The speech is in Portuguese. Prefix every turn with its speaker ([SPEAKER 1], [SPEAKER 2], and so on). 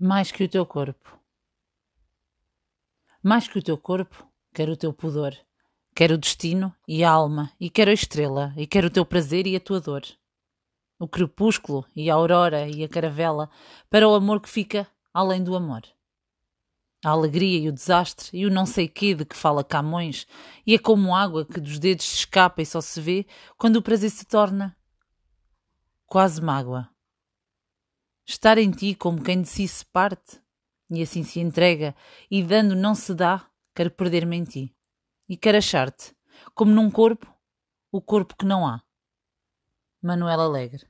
[SPEAKER 1] mais que o teu corpo. Mais que o teu corpo, quero o teu pudor, quero o destino e a alma, e quero a estrela, e quero o teu prazer e a tua dor. O crepúsculo e a aurora e a caravela, para o amor que fica além do amor. A alegria e o desastre e o não sei quê de que fala Camões, e é como água que dos dedos se escapa e só se vê quando o prazer se torna quase mágoa estar em ti como quem de si se parte, e assim se entrega, e dando não se dá, quer perder-me em ti, e quer achar-te, como num corpo, o corpo que não há. Manuel Alegre